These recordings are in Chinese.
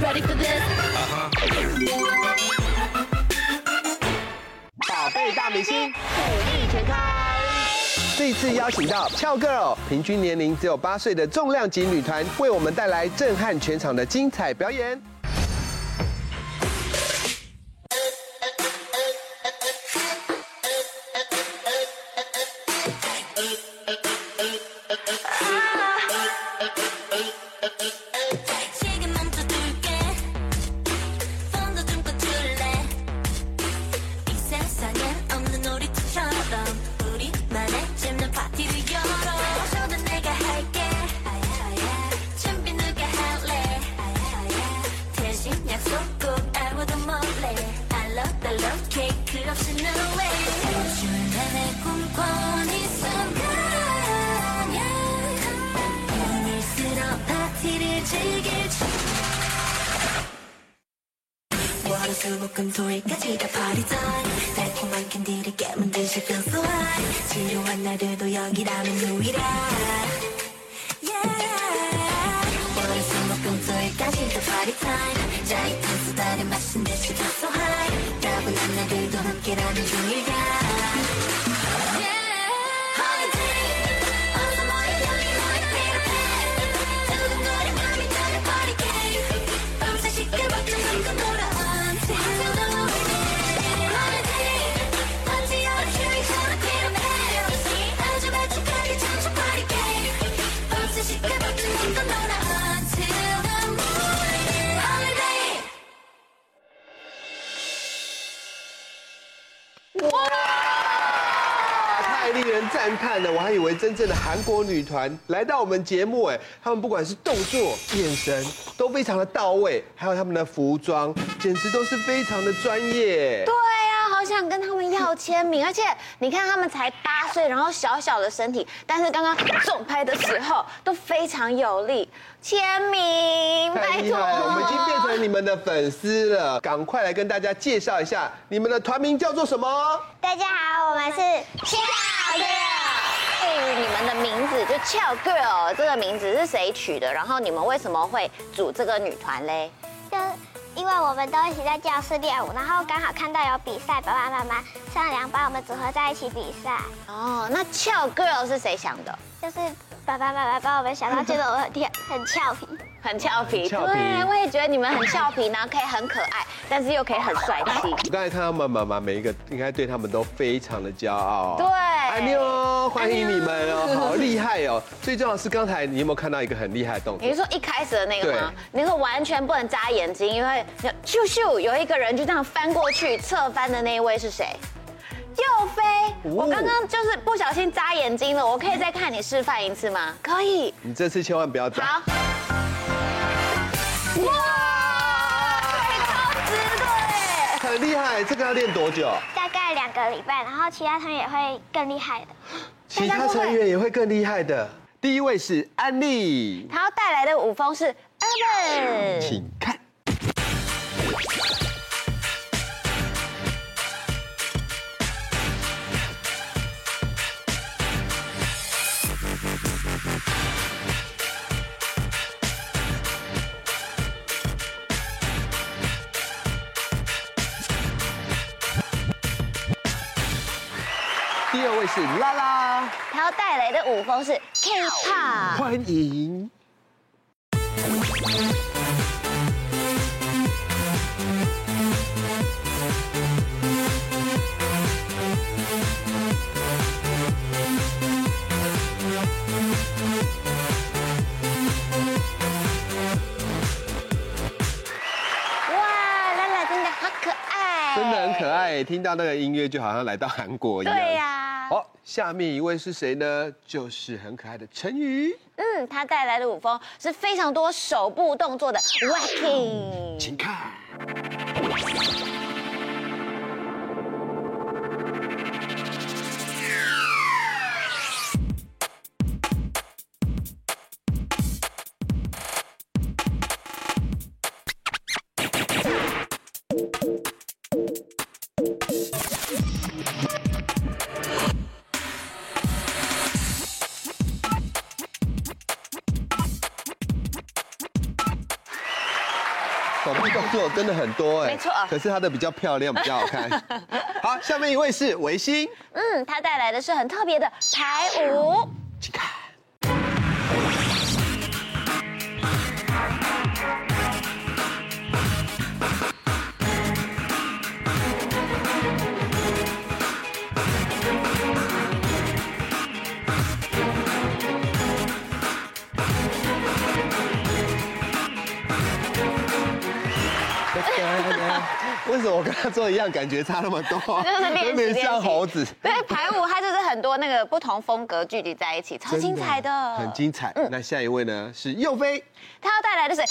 ready for this? 宝贝大明星，火力全开。这次邀请到翘 Girl，平均年龄只有八岁的重量级女团，为我们带来震撼全场的精彩表演。 조금 토일까지 다 party 달콤한 캔디를 깨문 듯이 feel so high 지루한 날들도 여기라면 유일한. Yeah. 월, 수, 목, 금, 토일까지 다 파리 time 짜릿한 수다를 마신 듯이 feel so high Julie. 赞叹的，我还以为真正的韩国女团来到我们节目，哎，她们不管是动作、眼神都非常的到位，还有他们的服装，简直都是非常的专业。对呀，好想跟他们要签名，而且你看他们才八岁，然后小小的身体，但是刚刚重拍的时候都非常有力。签名，拜托，我们已经变成你们的粉丝了，赶快来跟大家介绍一下，你们的团名叫做什么？大家好，我们是翘 Girl。哎，你们的名字就俏 Girl，这个名字是谁取的？然后你们为什么会组这个女团嘞？就因为我们都一起在教室练舞，然后刚好看到有比赛，爸爸妈妈商量把我们组合在一起比赛。哦，那俏 Girl 是谁想的？就是。爸爸妈妈把我们想到觉得我很甜，很俏皮，很俏皮。对，我也觉得你们很俏皮，然后可以很可爱，但是又可以很帅气。我刚才看到他们妈妈每一个，应该对他们都非常的骄傲。对，安妞，欢迎你们哦，好厉害哦。最重要的是刚才你有没有看到一个很厉害的动作？你是说一开始的那个吗？那个完全不能眨眼睛，因为咻咻有一个人就这样翻过去，侧翻的那一位是谁？又飞！我刚刚就是不小心眨眼睛了，我可以再看你示范一次吗？可以。你这次千万不要眨。好。哇！超值的。很厉害，这个要练多久？大概两个礼拜，然后其他成员也会更厉害的。其他成员也会更厉害的。第一位是安利，他要带来的舞风是 Urban，请看。第二位是拉拉，她要带来的舞风是 K-pop，欢迎。真的很可爱，听到那个音乐就好像来到韩国一样。对呀。好，下面一位是谁呢？就是很可爱的陈宇。嗯，他带来的舞风是非常多手部动作的 Waacking。请看。手臂动作真的很多哎，没错。可是她的比较漂亮，比较好看。好，下面一位是维新，嗯，他带来的是很特别的排舞，为什么我跟他做一样，感觉差那么多？就是练习练像猴子。对，排舞它就是很多那个不同风格聚集在一起，超精彩的。很精彩。嗯，那下一位呢是佑飞，他要带来的是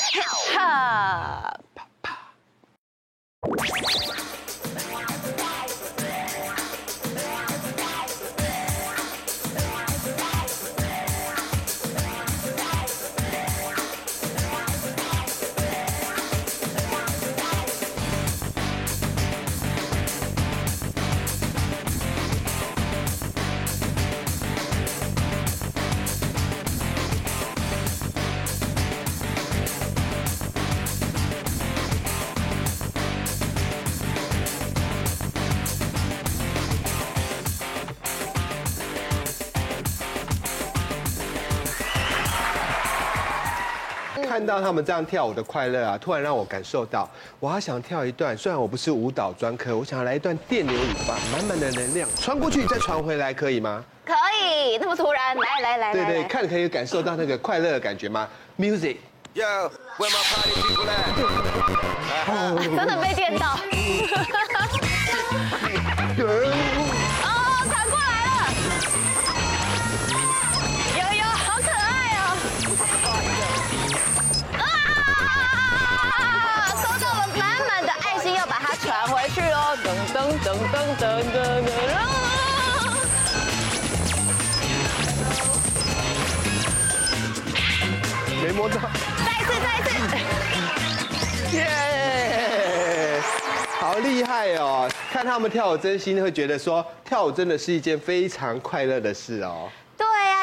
看到他们这样跳舞的快乐啊，突然让我感受到，我还想跳一段。虽然我不是舞蹈专科，我想要来一段电流舞吧，满满的能量传过去再传回来，可以吗？可以，那么突然，来来来，对对，来看可以感受到那个快乐的感觉吗？Music，Yo, where my party people at? 真的被电到。噔噔噔噔噔噔！没摸到，再一次，再一次！耶，好厉害哦！看他们跳舞，真心会觉得说，跳舞真的是一件非常快乐的事哦。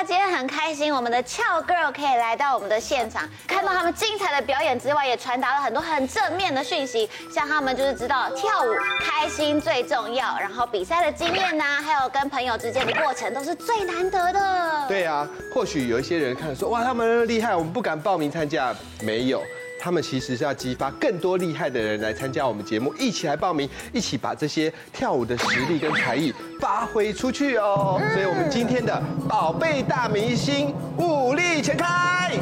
今天很开心，我们的俏 girl 可以来到我们的现场，看到他们精彩的表演之外，也传达了很多很正面的讯息。像他们就是知道跳舞开心最重要，然后比赛的经验呐，还有跟朋友之间的过程都是最难得的。对啊，或许有一些人看说，哇，他们厉害，我们不敢报名参加。没有。他们其实是要激发更多厉害的人来参加我们节目，一起来报名，一起把这些跳舞的实力跟才艺发挥出去哦。所以，我们今天的宝贝大明星，武力全开。